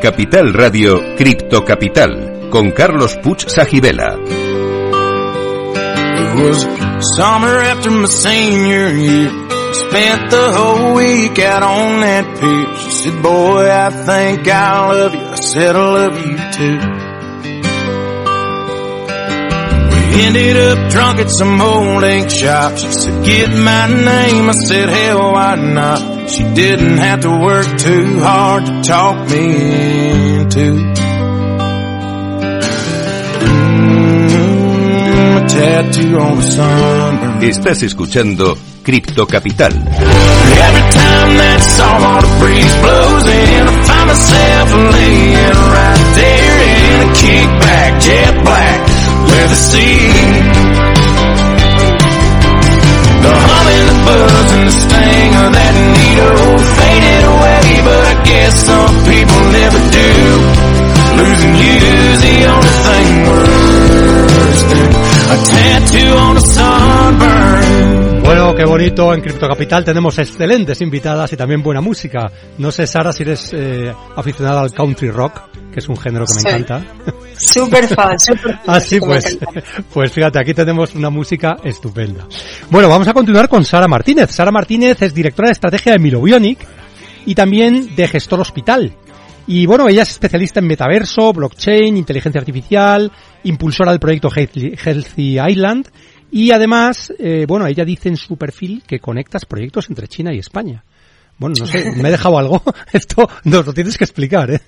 Capital Radio Cripto Capital con Carlos Puch Sajibela. It was summer after my senior year. Spent the whole week out on that pier. She said, boy, I think I love you. I said, I love you too. We ended up drunk at some old ink shop. She said, get my name. I said, hell, why not? She didn't have to work too hard to talk me into. Mm, a tattoo on the sunburn. Estás escuchando Cripto Capital. Every time that saltwater breeze blows in, I find myself laying right there in a kickback, jet black, leather seat. The hum and the buzz and the sting of that needle faded away, but I guess some people never do. Losing you's the only thing worse than a tattoo on a sunburn. Bueno, qué bonito. En Cripto Capital tenemos excelentes invitadas y también buena música. No sé, Sara, si eres eh, aficionada al country rock, que es un género que me Sí. encanta. Súper fan, súper fan. Ah, sí, que me pues, pues fíjate, aquí tenemos una música estupenda. Bueno, vamos a continuar con Sara Martínez. Sara Martínez es directora de estrategia de Milobionic y también de gestor hospital. Y bueno, ella es especialista en metaverso, blockchain, inteligencia artificial, impulsora del proyecto Healthy Healthy Island y además, eh, bueno, ella dice en su perfil que conectas proyectos entre China y España. Bueno, no sé, me he dejado algo. Esto nos lo tienes que explicar, ¿eh?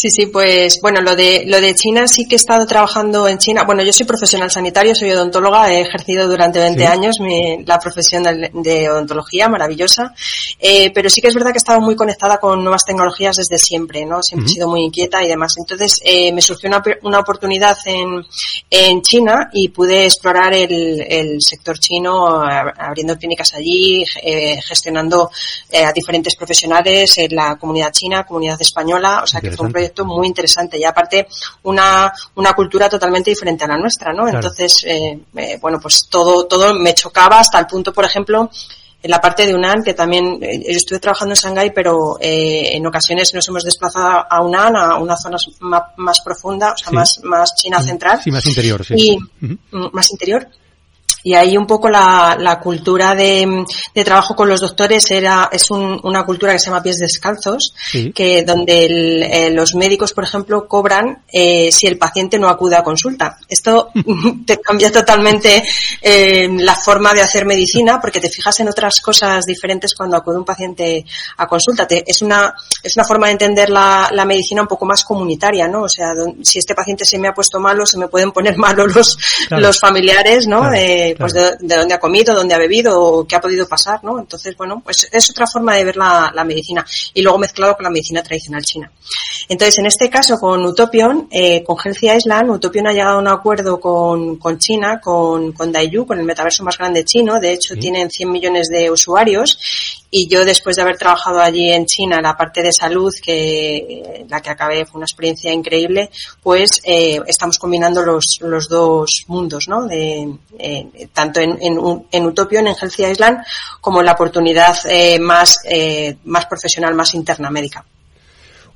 Sí, sí, pues bueno, lo de lo de China sí que he estado trabajando en China. Bueno, yo soy profesional sanitario, soy odontóloga, he ejercido durante 20 Sí. años mi- la profesión de, de odontología, maravillosa. Eh, pero sí que es verdad que he estado muy conectada con nuevas tecnologías desde siempre, ¿no? Siempre he sido muy inquieta y demás. Entonces eh, me surgió una, una oportunidad en, en China y pude explorar el, el sector chino abriendo clínicas allí, eh, gestionando eh, a diferentes profesionales en la comunidad china, comunidad española, o sea que fue un Interesante. Proyecto muy interesante y aparte una, una cultura totalmente diferente a la nuestra, ¿no? Claro. Entonces, eh, eh, bueno, pues todo, todo me chocaba hasta el punto, por ejemplo, en la parte de UNAN, que también eh, yo estuve trabajando en Shanghái, pero eh, en ocasiones nos hemos desplazado a UNAN, a una zona más, más profunda, o sea, Sí. más, más China central Sí, más interior, sí. y mm, más interior. Y ahí un poco la, la cultura de, de trabajo con los doctores era, es un- una cultura que se llama pies descalzos, Sí. que donde el- eh, los médicos, por ejemplo, cobran eh, si el paciente no acude a consulta. Esto te cambia totalmente eh, la forma de hacer medicina porque te fijas en otras cosas diferentes cuando acude un paciente a consulta. Te- es una es una forma de entender la, la medicina un poco más comunitaria, ¿no? O sea, don- si este paciente se me ha puesto malo, se me pueden poner malos los, Claro. los familiares, ¿no? Claro, de, pues de, de dónde ha comido, dónde ha bebido o qué ha podido pasar, ¿no? Entonces, bueno, pues es otra forma de ver la, la medicina y luego mezclado con la medicina tradicional china. Entonces, en este caso, con Utopion, eh, con Healthy Island, Utopion ha llegado a un acuerdo con, con China, con, con Daiyu, con el metaverso más grande chino. De hecho, Sí. tienen 100 millones de usuarios. Y yo, después de haber trabajado allí en China, la parte de salud, que la que acabé fue una experiencia increíble, pues eh, estamos combinando los, los dos mundos, ¿no? De, eh, tanto en, en, en Utopion, en Healthy Island, como en la oportunidad eh, más, eh, más profesional, más interna médica.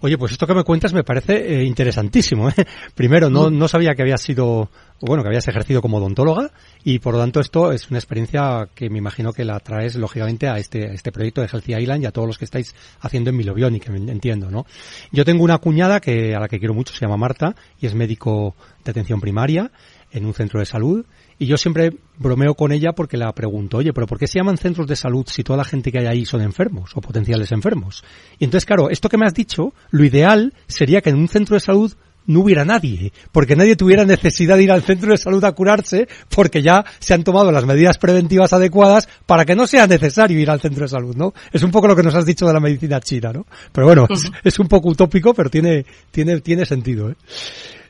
Oye, pues esto que me cuentas me parece eh, interesantísimo. ¿eh? Primero, no, no sabía que habías sido, bueno, que habías ejercido como odontóloga y por lo tanto esto es una experiencia que me imagino que la traes lógicamente a este, a este proyecto de Healthy Island y a todos los que estáis haciendo en Milobionic, entiendo, ¿no? Yo tengo una cuñada que, a la que quiero mucho, se llama Marta y es médico de atención primaria en un centro de salud y yo siempre bromeo con ella porque la pregunto, oye, pero ¿por qué se llaman centros de salud si toda la gente que hay ahí son enfermos o potenciales enfermos? Y entonces, claro, esto que me has dicho, lo ideal sería que en un centro de salud no hubiera nadie, porque nadie tuviera necesidad de ir al centro de salud a curarse, porque ya se han tomado las medidas preventivas adecuadas para que no sea necesario ir al centro de salud, ¿no? Es un poco lo que nos has dicho de la medicina china, ¿no? Pero bueno, es, es un poco utópico, pero tiene, tiene, tiene sentido, ¿eh?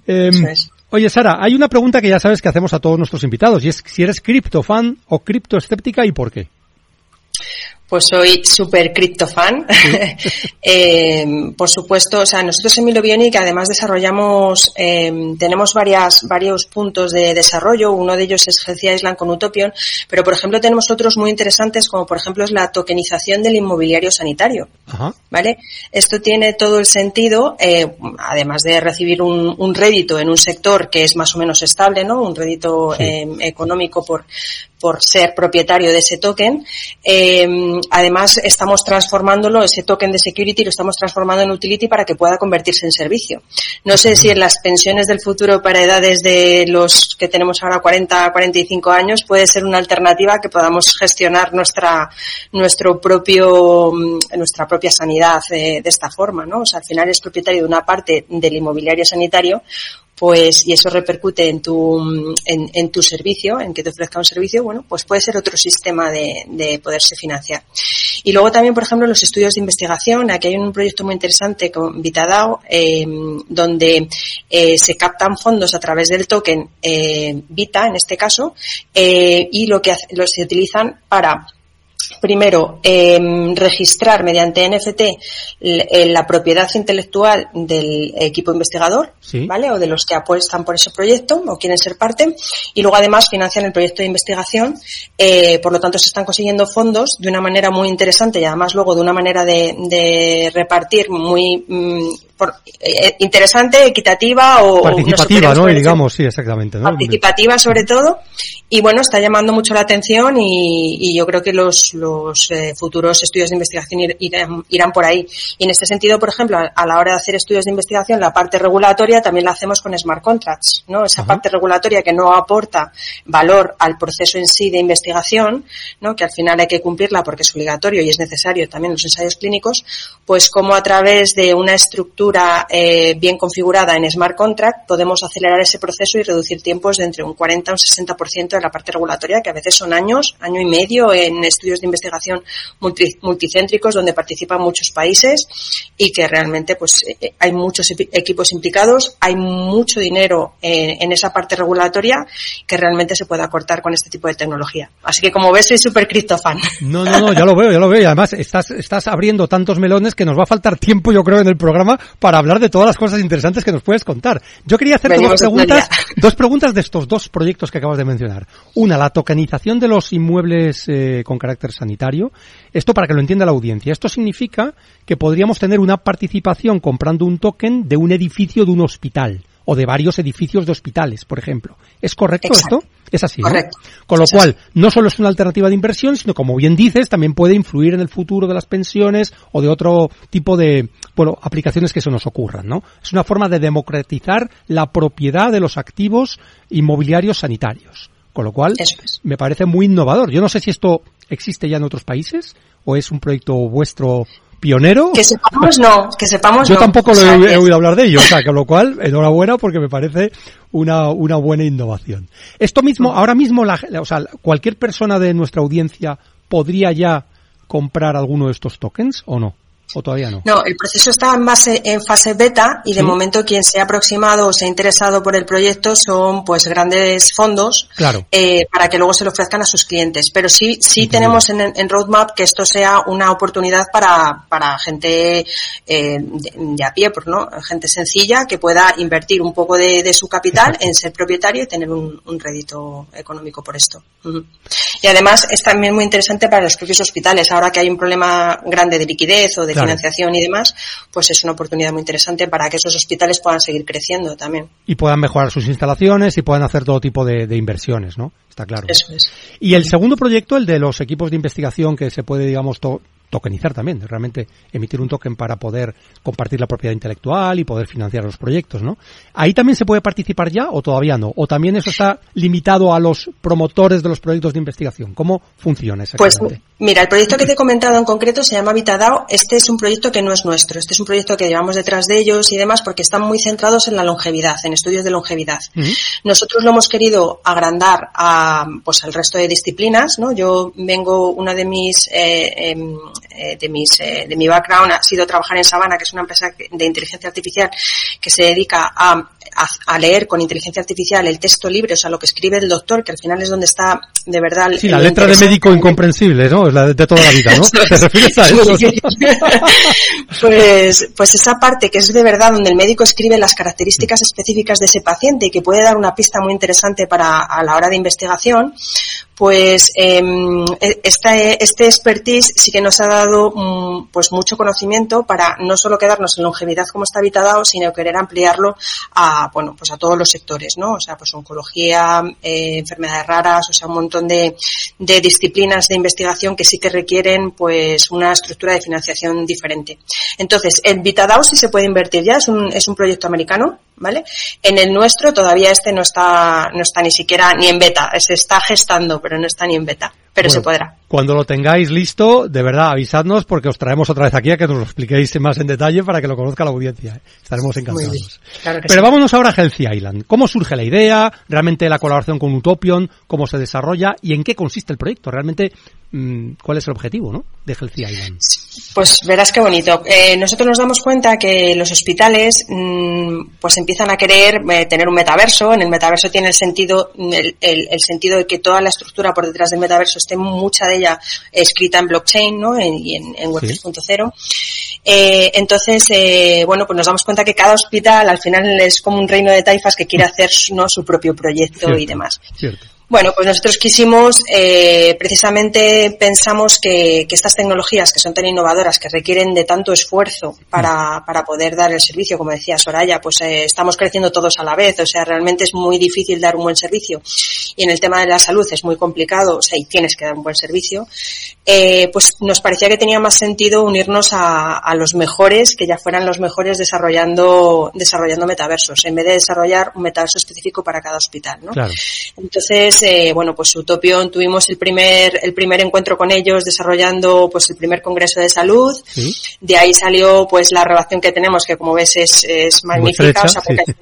Em, Eso es. Oye, Sara, hay una pregunta que ya sabes que hacemos a todos nuestros invitados, y es si eres criptofan o criptoescéptica y por qué. Pues soy súper criptofan. eh, por supuesto, o sea, nosotros en Milobionic además desarrollamos, eh, tenemos varias, varios puntos de desarrollo. Uno de ellos es Healthy Island con Utopion, pero por ejemplo tenemos otros muy interesantes como por ejemplo es la tokenización del inmobiliario sanitario. Ajá. ¿Vale? Esto tiene todo el sentido, eh, además de recibir un, un, rédito en un sector que es más o menos estable, ¿no? Un rédito sí. eh, económico por, por ser propietario de ese token. Eh, además, estamos transformándolo, ese token de security, lo estamos transformando en utility para que pueda convertirse en servicio. No sé si en las pensiones del futuro para edades de los que tenemos ahora 40, 45 años puede ser una alternativa que podamos gestionar nuestra, nuestro propio, nuestra propia sanidad de, de esta forma, ¿no? O sea, al final es propietario de una parte del inmobiliario sanitario, pues y eso repercute en tu en, tu servicio, en que te ofrezca un servicio, bueno, pues puede ser otro sistema de, de, poderse financiar. Y luego también, por ejemplo, los estudios de investigación. Aquí hay un proyecto muy interesante con VitaDAO, eh, donde eh, se captan fondos a través del token eh, Vita, en este caso, y lo que se utilizan para primero, eh, registrar mediante NFT la propiedad intelectual del equipo investigador, sí. ¿vale? O de los que apuestan por ese proyecto o quieren ser parte. Y luego, además, financian el proyecto de investigación. Eh, por lo tanto, se están consiguiendo fondos de una manera muy interesante y además luego de una manera de, de repartir muy mmm, por, eh, interesante, equitativa o participativa, ¿no? Y digamos, sí, exactamente. ¿no? Participativa sobre todo. Y bueno, está llamando mucho la atención y, y yo creo que los, los eh, futuros estudios de investigación ir, irán, irán, por ahí. Y en este sentido, por ejemplo, a, a, la hora de hacer estudios de investigación, la parte regulatoria también la hacemos con smart contracts, ¿no? Esa Ajá. parte regulatoria que no aporta valor al proceso en sí de investigación, ¿no? Que al final hay que cumplirla porque es obligatorio y es necesario también los ensayos clínicos, pues como a través de una estructura eh, bien configurada en smart contract podemos acelerar ese proceso y reducir tiempos de entre un 40 y un 60% de la parte regulatoria, que a veces son años, año y medio en estudios de investigación multi, multicéntricos donde participan muchos países y que realmente pues eh, hay muchos equipos implicados, hay mucho dinero en, en, esa parte regulatoria que realmente se puede acortar con este tipo de tecnología. Así que como ves soy súper criptofan. No, no, no, ya lo veo, ya lo veo y además estás, estás abriendo tantos melones que nos va a faltar tiempo yo creo en el programa para hablar de todas las cosas interesantes que nos puedes contar. Yo quería hacerte dos preguntas, dos preguntas de estos dos proyectos que acabas de mencionar. Una, la tokenización de los inmuebles eh, con carácter sanitario. Esto para que lo entienda la audiencia. Esto significa que podríamos tener una participación comprando un token de un edificio de un hospital o de varios edificios de hospitales, por ejemplo. ¿Es correcto Exacto. esto? Es así. Correcto. ¿no? Con lo cual, no solo es una alternativa de inversión, sino como bien dices, también puede influir en el futuro de las pensiones o de otro tipo de, bueno, aplicaciones que se nos ocurran, ¿no? Es una forma de democratizar la propiedad de los activos inmobiliarios sanitarios. Con lo cual, es. me parece muy innovador. Yo no sé si esto existe ya en otros países o es un proyecto vuestro pionero. Que sepamos no, que sepamos Yo no. tampoco o lo sea, he, he, oído hablar de ello, o sea, con lo cual, enhorabuena porque me parece una, una buena innovación. Esto mismo, ahora mismo, la, o sea, cualquier persona de nuestra audiencia podría ya comprar alguno de estos tokens o no? ¿O todavía no? No, el proceso está en, base, en fase beta y de ¿Sí? momento quien se ha aproximado o se ha interesado por el proyecto son pues grandes fondos claro. eh, para que luego se lo ofrezcan a sus clientes. Pero sí, sí tenemos en, en, roadmap que esto sea una oportunidad para, para gente eh, de, de, a pie, pues, ¿no? gente sencilla que pueda invertir un poco de, de su capital Exacto. en ser propietario y tener un, un rédito económico por esto. Uh -huh. Y además es también muy interesante para los propios hospitales. Ahora que hay un problema grande de liquidez o de claro. financiación y demás, pues es una oportunidad muy interesante para que esos hospitales puedan seguir creciendo también. Y puedan mejorar sus instalaciones y puedan hacer todo tipo de, de inversiones, ¿no? Está claro. Eso es. Y el segundo proyecto, el de los equipos de investigación que se puede, digamos, to tokenizar también, realmente emitir un token para poder compartir la propiedad intelectual y poder financiar los proyectos, ¿no? Ahí también se puede participar ya o todavía no, o también eso está limitado a los promotores de los proyectos de investigación. ¿Cómo funciona exactamente? Pues mira, el proyecto que te he comentado en concreto se llama Vitadao. Este es un proyecto que no es nuestro, este es un proyecto que llevamos detrás de ellos y demás porque están muy centrados en la longevidad, en estudios de longevidad. Uh -huh. Nosotros lo hemos querido agrandar a, pues, al resto de disciplinas, ¿no? Yo vengo, una de mis eh, eh, eh, de, mis, eh, de mi background ha sido trabajar en Sabana, que es una empresa de inteligencia artificial que se dedica a, a, leer con inteligencia artificial el texto libre, o sea, lo que escribe el doctor, que al final es donde está de verdad... Sí, la letra de médico incomprensible, ¿no? Es la de, toda la vida, ¿no? ¿Te refieres a eso? pues, pues esa parte que es de verdad donde el médico escribe las características específicas de ese paciente y que puede dar una pista muy interesante para a la hora de investigación, pues em, e, este, este expertise sí que nos ha dado mm, pues mucho conocimiento para no solo quedarnos en longevidad como está habitado, sino querer ampliarlo a bueno pues a todos los sectores, ¿no? O sea, pues oncología, eh, enfermedades raras, o sea, un montón de, de disciplinas de investigación que sí que requieren pues una estructura de financiación diferente. Entonces, en VitaDAO sí se puede invertir ya, es un, es un proyecto americano, ¿vale? En el nuestro todavía este no está, no está ni siquiera ni en beta, se está gestando, pero no está ni en beta pero se podrá. Cuando lo tengáis listo, de verdad, avisadnos porque os traemos otra vez aquí a que nos lo expliquéis más en detalle para que lo conozca la audiencia. ¿eh? Estaremos encantados. pero vámonos ahora a Healthy Island. ¿Cómo surge la idea? ¿Realmente la colaboración con Utopion? ¿Cómo se desarrolla? ¿Y en qué consiste el proyecto? ¿Realmente cuál es el objetivo ¿no? de Healthy Island? Pues verás qué bonito. Eh, nosotros nos damos cuenta que los hospitales mm, pues empiezan a querer eh, tener un metaverso. En el metaverso tiene el sentido, el, el sentido de que toda la estructura por detrás del metaverso esté mucha de ella escrita en blockchain, ¿no? En, y en, en Web 3.0. Eh, entonces, eh, bueno, pues nos damos cuenta que cada hospital al final es como un reino de taifas que quiere hacer ¿no? su propio proyecto y demás. Cierto. Bueno, pues nosotros quisimos, eh, precisamente pensamos que, que, estas tecnologías que son tan innovadoras, que requieren de tanto esfuerzo para, para poder dar el servicio, como decía Soraya, pues eh, estamos creciendo todos a la vez, o sea, realmente es muy difícil dar un buen servicio. Y en el tema de la salud es muy complicado, o sea, y tienes que dar un buen servicio. Eh, pues nos parecía que tenía más sentido unirnos a, a, los mejores, que ya fueran los mejores desarrollando, desarrollando metaversos, en vez de desarrollar un metaverso específico para cada hospital, ¿no? Claro. Entonces, eh, bueno, pues Utopion tuvimos el primer, el primer encuentro con ellos desarrollando pues el primer congreso de salud. ¿Sí? De ahí salió pues la relación que tenemos, que como ves es, es magnífica. O sea, porque sí.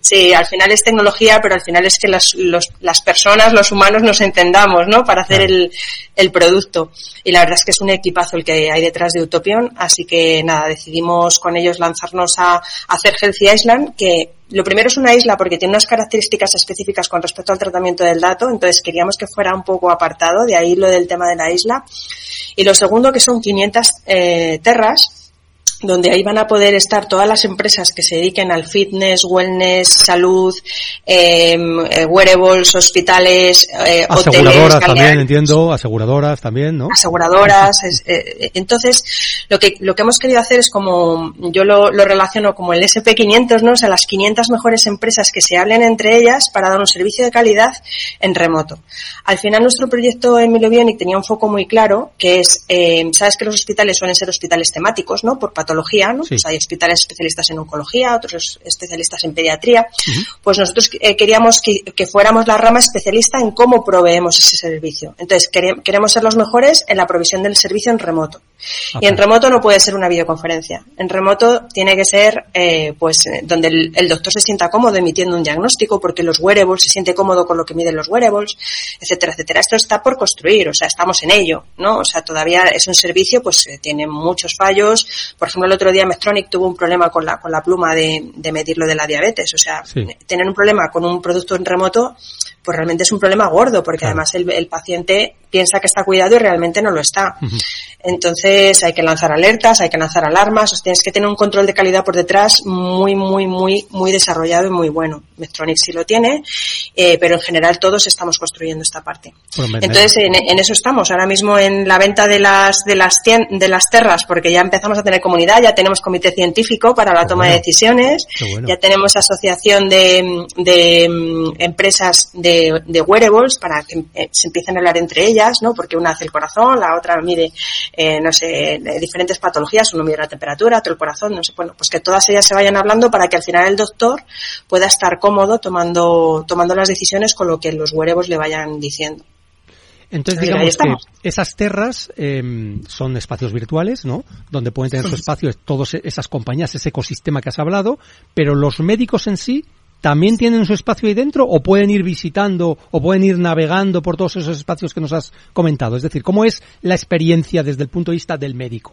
Sí, al final es tecnología, pero al final es que las, los, las personas, los humanos nos entendamos, ¿no? Para hacer el, el producto. Y la verdad es que es un equipazo el que hay detrás de Utopion, así que nada, decidimos con ellos lanzarnos a, a hacer Healthy Island, que lo primero es una isla porque tiene unas características específicas con respecto al tratamiento del dato, entonces queríamos que fuera un poco apartado, de ahí lo del tema de la isla. Y lo segundo que son 500 eh, terras, donde ahí van a poder estar todas las empresas que se dediquen al fitness, wellness, salud, eh, wearables, hospitales, eh, aseguradoras hoteles, también entiendo, aseguradoras también, ¿no? Aseguradoras. Es, eh, entonces, lo que lo que hemos querido hacer es como yo lo, lo, relaciono como el SP500, ¿no? O sea, las 500 mejores empresas que se hablen entre ellas para dar un servicio de calidad en remoto. Al final, nuestro proyecto Emilio Bionic tenía un foco muy claro, que es, eh, sabes que los hospitales suelen ser hospitales temáticos, ¿no? Por ¿no? Sí. Pues hay hospitales especialistas en oncología, otros especialistas en pediatría. Uh -huh. Pues nosotros eh, queríamos que, que, fuéramos la rama especialista en cómo proveemos ese servicio. Entonces, queremos ser los mejores en la provisión del servicio en remoto. Okay. Y en remoto no puede ser una videoconferencia. En remoto tiene que ser, eh, pues, donde el, el, doctor se sienta cómodo emitiendo un diagnóstico, porque los wearables se siente cómodo con lo que miden los wearables, etcétera, etcétera. Esto está por construir, o sea, estamos en ello, ¿no? O sea, todavía es un servicio, pues, eh, tiene muchos fallos. Por ejemplo, el otro día Medtronic tuvo un problema con la, con la pluma de, de medir lo de la diabetes. O sea, sí. tener un problema con un producto en remoto, pues realmente es un problema gordo, porque claro. además el, el, paciente piensa que está cuidado y realmente no lo está. Uh -huh. Entonces hay que lanzar alertas, hay que lanzar alarmas, o sea, tienes que tener un control de calidad por detrás muy, muy, muy, muy desarrollado y muy bueno. Medtronic sí lo tiene, eh, pero en general todos estamos construyendo esta parte. Bueno, Entonces en, en, eso estamos, ahora mismo en la venta de las, de las, de las terras, porque ya empezamos a tener comunidad, ya tenemos comité científico para la Qué toma bueno. de decisiones, bueno. ya tenemos asociación de, de mm, empresas de, de, wearables para que eh, se empiecen a hablar entre ellas, ¿no? Porque una hace el corazón, la otra mide, eh, no sé, diferentes patologías, uno mide la temperatura, otro el corazón, no sé, bueno, pues que todas ellas se vayan hablando para que al final el doctor pueda estar cómodo tomando, tomando las decisiones con lo que los wearables le vayan diciendo. Entonces, digamos que, que esas terras eh, son espacios virtuales, ¿no? Donde pueden tener su espacio todas esas compañías, ese ecosistema que has hablado, pero los médicos en sí ¿también tienen su espacio ahí dentro o pueden ir visitando o pueden ir navegando por todos esos espacios que nos has comentado? Es decir, ¿cómo es la experiencia desde el punto de vista del médico?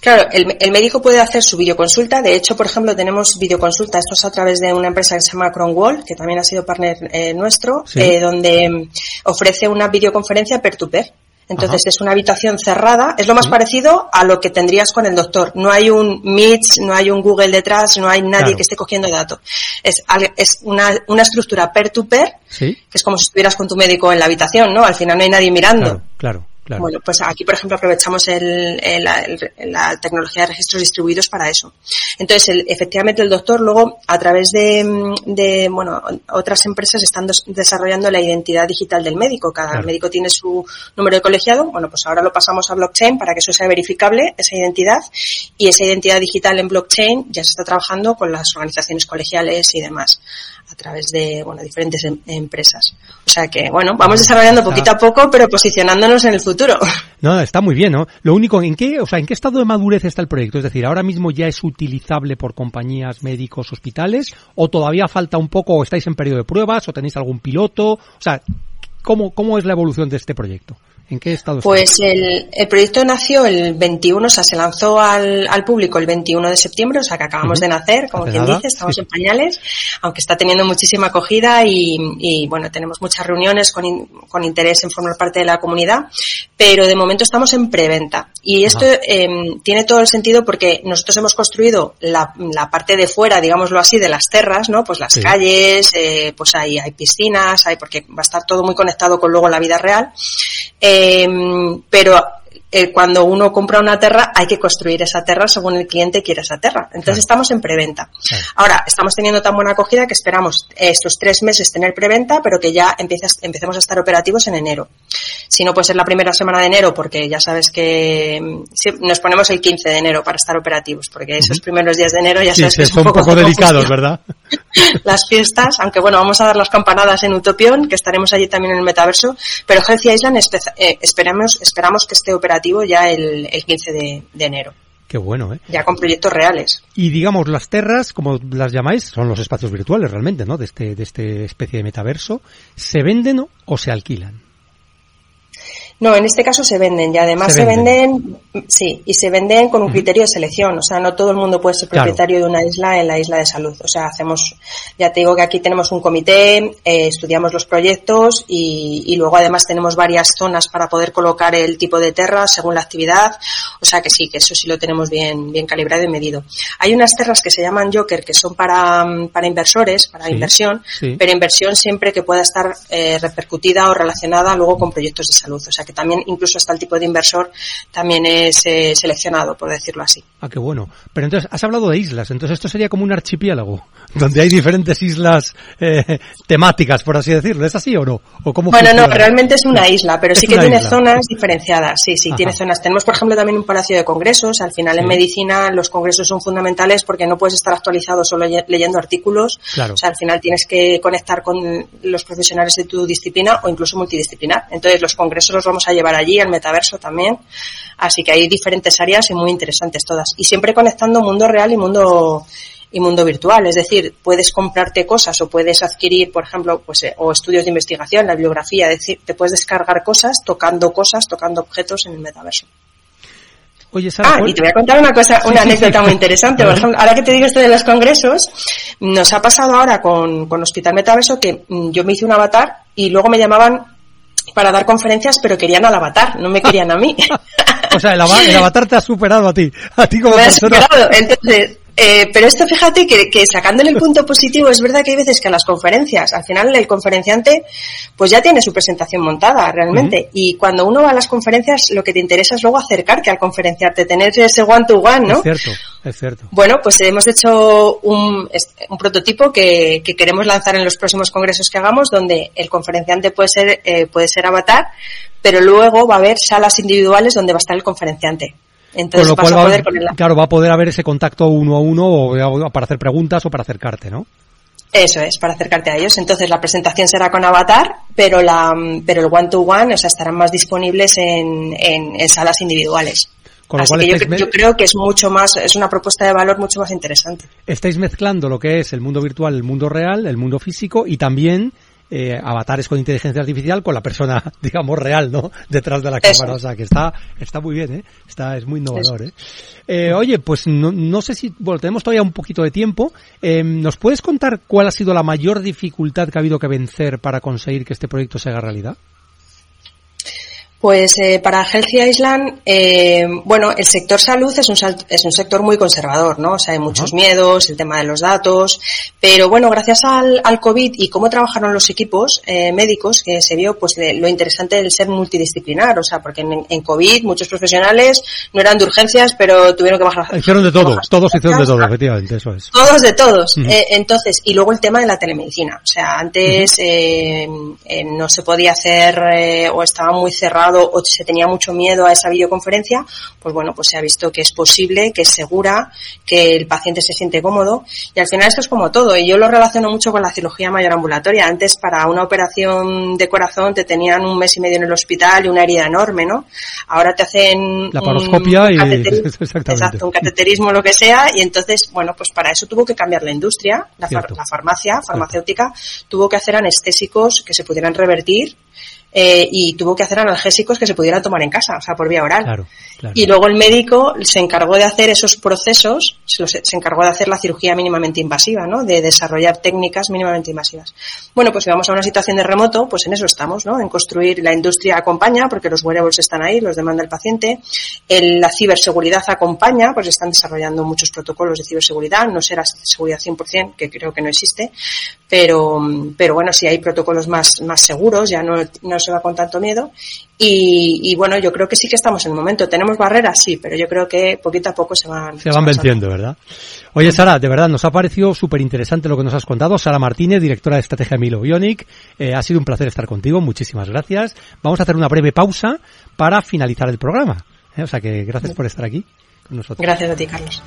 Claro, el, el, médico puede hacer su videoconsulta. De hecho, por ejemplo, tenemos videoconsulta. Esto es a través de una empresa que se llama Cronwall, que también ha sido partner eh, nuestro, sí. eh, donde mm, ofrece una videoconferencia per-to-per. Entonces Ajá. es una habitación cerrada, es lo más parecido a lo que tendrías con el doctor. No hay un Meet, no hay un Google detrás, no hay nadie claro. que esté cogiendo datos. Es, es una, una estructura peer-to-peer, -peer, ¿Sí? que es como si estuvieras con tu médico en la habitación, ¿no? Al final no hay nadie mirando. Claro, claro. Claro. Bueno, pues aquí, por ejemplo, aprovechamos el, el, el, la tecnología de registros distribuidos para eso. Entonces, efectivamente, el doctor luego, a través de, de bueno, otras empresas están desarrollando la identidad digital del médico. Cada claro. médico tiene su número de colegiado. Bueno, pues ahora lo pasamos a blockchain para que eso sea verificable, esa identidad. Y esa identidad digital en blockchain ya se está trabajando con las organizaciones colegiales y demás a través de bueno, diferentes em empresas. O sea que, bueno, vamos desarrollando poquito a poco, pero posicionándonos en el futuro. No, está muy bien, ¿no? Lo único, ¿en qué, o sea, en qué estado de madurez está el proyecto? Es decir, ¿ahora mismo ya es utilizable por compañías, médicos, hospitales? ¿O todavía falta un poco, o estáis en periodo de pruebas, o tenéis algún piloto? O sea, ¿cómo, cómo es la evolución de este proyecto? ¿En qué estado está? Pues el, el, proyecto nació el 21, o sea, se lanzó al, al público el 21 de septiembre, o sea, que acabamos uh -huh. de nacer, como quien dice, estamos sí. en pañales, aunque está teniendo muchísima acogida y, y bueno, tenemos muchas reuniones con, in, con, interés en formar parte de la comunidad, pero de momento estamos en preventa. Y esto eh, tiene todo el sentido porque nosotros hemos construido la, la, parte de fuera, digámoslo así, de las terras, ¿no? Pues las sí. calles, eh, pues hay, hay piscinas, hay, porque va a estar todo muy conectado con luego la vida real. Eh, pero eh, cuando uno compra una terra hay que construir esa terra según el cliente quiere esa terra. Entonces claro. estamos en preventa. Ahora, estamos teniendo tan buena acogida que esperamos estos tres meses tener preventa, pero que ya empiece, empecemos a estar operativos en enero. Si no puede ser la primera semana de enero, porque ya sabes que mm, nos ponemos el 15 de enero para estar operativos, porque esos primeros días de enero ya sabes sí, que son un poco, poco delicados, ¿verdad? las fiestas, aunque bueno, vamos a dar las campanadas en Utopión, que estaremos allí también en el metaverso, pero Healthy Island eh, esperamos, esperamos que esté operativo ya el, el 15 de, de enero. Qué bueno, ¿eh? Ya con proyectos reales. Y digamos, las terras, como las llamáis, son los espacios virtuales realmente, ¿no? De este, de este especie de metaverso. ¿Se venden o se alquilan? No, en este caso se venden y además se, se venden? venden, sí, y se venden con un criterio de selección. O sea, no todo el mundo puede ser propietario claro. de una isla en la isla de salud. O sea, hacemos, ya te digo que aquí tenemos un comité, eh, estudiamos los proyectos y, y, luego además tenemos varias zonas para poder colocar el tipo de terra según la actividad. O sea que sí, que eso sí lo tenemos bien, bien calibrado y medido. Hay unas terras que se llaman Joker que son para, para inversores, para sí, inversión, sí. pero inversión siempre que pueda estar eh, repercutida o relacionada luego con proyectos de salud. O sea que también incluso hasta el tipo de inversor también es eh, seleccionado, por decirlo así. Ah, qué bueno. Pero entonces, has hablado de islas, entonces esto sería como un archipiélago, donde hay diferentes islas eh, temáticas, por así decirlo. ¿Es así o no? ¿O cómo bueno, funciona? no, realmente es una isla, pero es sí que tiene isla. zonas diferenciadas. Sí, sí, Ajá. tiene zonas. Tenemos, por ejemplo, también un palacio de congresos. Al final, sí. en medicina, los congresos son fundamentales porque no puedes estar actualizado solo leyendo artículos. Claro. O sea, al final tienes que conectar con los profesionales de tu disciplina o incluso multidisciplinar. Entonces, los congresos los vamos a llevar allí, al metaverso también. Así que hay diferentes áreas y muy interesantes todas. Y siempre conectando mundo real y mundo y mundo virtual. Es decir, puedes comprarte cosas o puedes adquirir, por ejemplo, pues, eh, o estudios de investigación, la bibliografía, es decir, te puedes descargar cosas, tocando cosas, tocando objetos en el metaverso. Oye, Sara, ah, y te voy a contar una cosa, una sí, anécdota sí, sí. muy interesante. Por ejemplo, ahora que te digo esto de los congresos, nos ha pasado ahora con, con Hospital Metaverso que mm, yo me hice un avatar y luego me llamaban para dar conferencias, pero querían al avatar, no me querían a mí. o sea, el, av el, avatar te ha superado a ti, a ti como me persona. Ha superado. Entonces, eh, pero esto fíjate que, que sacándole el punto positivo, es verdad que hay veces que a las conferencias, al final el conferenciante pues ya tiene su presentación montada realmente. Uh -huh. Y cuando uno va a las conferencias, lo que te interesa es luego acercarte al conferenciante, tener ese one to one, ¿no? Es cierto, es cierto. Bueno, pues hemos hecho un, un prototipo que, que, queremos lanzar en los próximos congresos que hagamos, donde el conferenciante puede ser, eh, puede ser avatar, pero luego va a haber salas individuales donde va a estar el conferenciante. Entonces con lo cual va, a poder ponerla. claro, va a poder haber ese contacto uno a uno o para hacer preguntas o para acercarte, ¿no? Eso es, para acercarte a ellos. Entonces la presentación será con avatar, pero la pero el one to one, o sea, estarán más disponibles en, en, en salas individuales. Con lo Así cual que yo, yo creo que es mucho más, es una propuesta de valor mucho más interesante. estáis mezclando lo que es el mundo virtual, el mundo real, el mundo físico y también eh, avatares con inteligencia artificial con la persona, digamos, real, ¿no? Detrás de la Eso. cámara. O sea, que está, está muy bien, ¿eh? Está, es muy innovador, ¿eh? Eh, Oye, pues no, no sé si, bueno, tenemos todavía un poquito de tiempo. Eh, ¿Nos puedes contar cuál ha sido la mayor dificultad que ha habido que vencer para conseguir que este proyecto se haga realidad? Pues eh, para Healthy Island, eh, bueno, el sector salud es un, sal- es un sector muy conservador, ¿no? O sea, hay muchos miedos, el tema de los datos, pero bueno, gracias al, al COVID y cómo trabajaron los equipos eh, médicos, que se vio pues le- lo interesante del ser multidisciplinar, o sea, porque en, en COVID muchos profesionales no eran de urgencias, pero tuvieron que bajar. Hicieron de todo, todos hicieron de todo, efectivamente, eso es. todos de todos. Eh, entonces, y luego el tema de la telemedicina. O sea, antes eh, eh, no se podía hacer o estaba muy cerrado o se tenía mucho miedo a esa videoconferencia. Pues bueno, pues se ha visto que es posible, que es segura, que el paciente se siente cómodo. Y al final esto es como todo. Y yo lo relaciono mucho con la cirugía mayor ambulatoria. Antes para una operación de corazón te tenían un mes y medio en el hospital y una herida enorme, ¿no? Ahora te hacen La un paroscopia y- cateterismo- exactamente. Exacto, un cateterismo, lo que sea, y entonces, bueno, pues para eso tuvo que cambiar la industria, la, far- la farmacia, farmacéutica, tuvo que hacer anestésicos que se pudieran revertir eh, y tuvo que hacer analgésicos que se pudieran tomar en casa, o sea, por vía oral. Claro, claro. Y luego el médico se encargó de hacer esos procesos, se, los- se encargó de hacer la cirugía mínimamente invasiva, ¿no? De desarrollar técnicas mínimamente invasivas. Bueno, pues si vamos a una situación de remoto, pues en eso estamos, ¿no? En construir la industria acompaña, porque los wearables están ahí, los demanda el paciente. El- la ciberseguridad acompaña, pues están desarrollando muchos protocolos de ciberseguridad, no será seguridad 100%, que creo que no existe, pero, pero bueno, si hay protocolos más, más seguros, ya no, no se va con tanto miedo. Y, y bueno, yo creo que sí que estamos en el momento. ¿Tenemos barreras? Sí, pero yo creo que poquito a poco se van. Se van venciendo, ¿verdad? Oye, Sara, de verdad, nos ha parecido súper interesante lo que nos has contado. Sara Martínez, directora de estrategia Milo Bionic. Eh, ha sido un placer estar contigo. Muchísimas gracias. Vamos a hacer una breve pausa para finalizar el programa. Eh, O sea que gracias por estar aquí con nosotros. Gracias a ti, Carlos.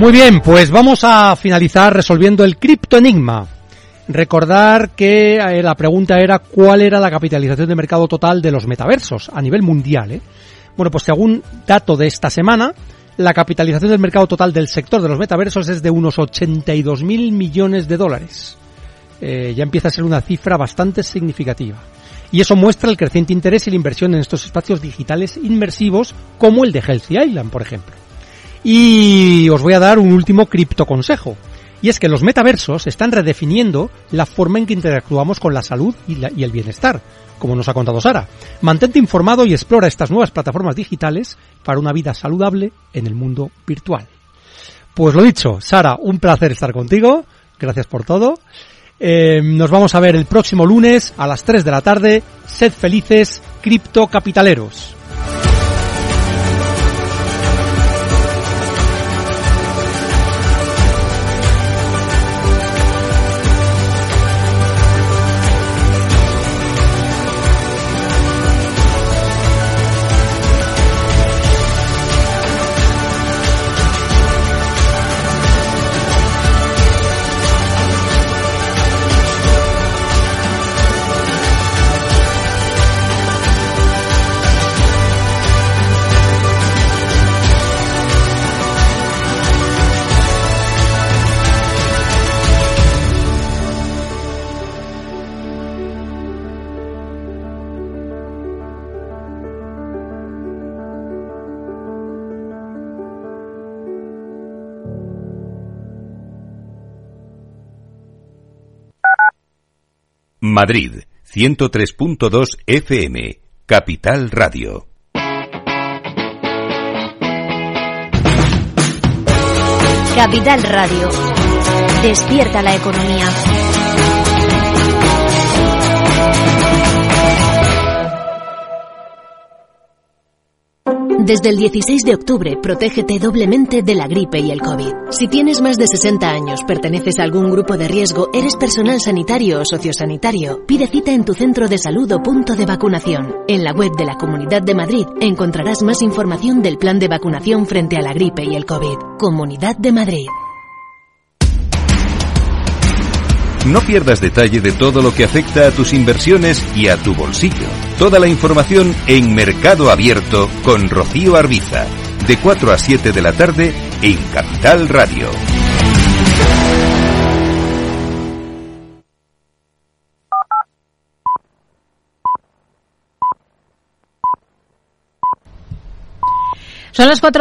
Muy bien, pues vamos a finalizar resolviendo el criptoenigma. Recordar que eh, la pregunta era cuál era la capitalización de mercado total de los metaversos a nivel mundial. ¿eh? Bueno, pues según dato de esta semana, la capitalización del mercado total del sector de los metaversos es de unos 82 mil millones de dólares. Eh, ya empieza a ser una cifra bastante significativa. Y eso muestra el creciente interés y la inversión en estos espacios digitales inmersivos como el de Healthy Island, por ejemplo. Y os voy a dar un último cripto consejo. Y es que los metaversos están redefiniendo la forma en que interactuamos con la salud y, el bienestar, como nos ha contado Sara. Mantente informado y explora estas nuevas plataformas digitales para una vida saludable en el mundo virtual. Pues lo dicho, Sara, un placer estar contigo. Gracias por todo. Eh, nos vamos a ver el próximo lunes a las 3 de la tarde. Sed felices, criptocapitaleros. Madrid, 103.2 FM, Capital Radio. Capital Radio. Despierta la economía. Desde el 16 de octubre, protégete doblemente de la gripe y el COVID. Si tienes más de 60 años, perteneces a algún grupo de riesgo, eres personal sanitario o sociosanitario, pide cita en tu centro de salud o punto de vacunación. En la web de la Comunidad de Madrid encontrarás más información del plan de vacunación frente a la gripe y el COVID. Comunidad de Madrid. No pierdas detalle de todo lo que afecta a tus inversiones y a tu bolsillo. Toda la información en Mercado Abierto con Rocío Arbiza, de 4 a 7 de la tarde en Capital Radio. Son las cuatro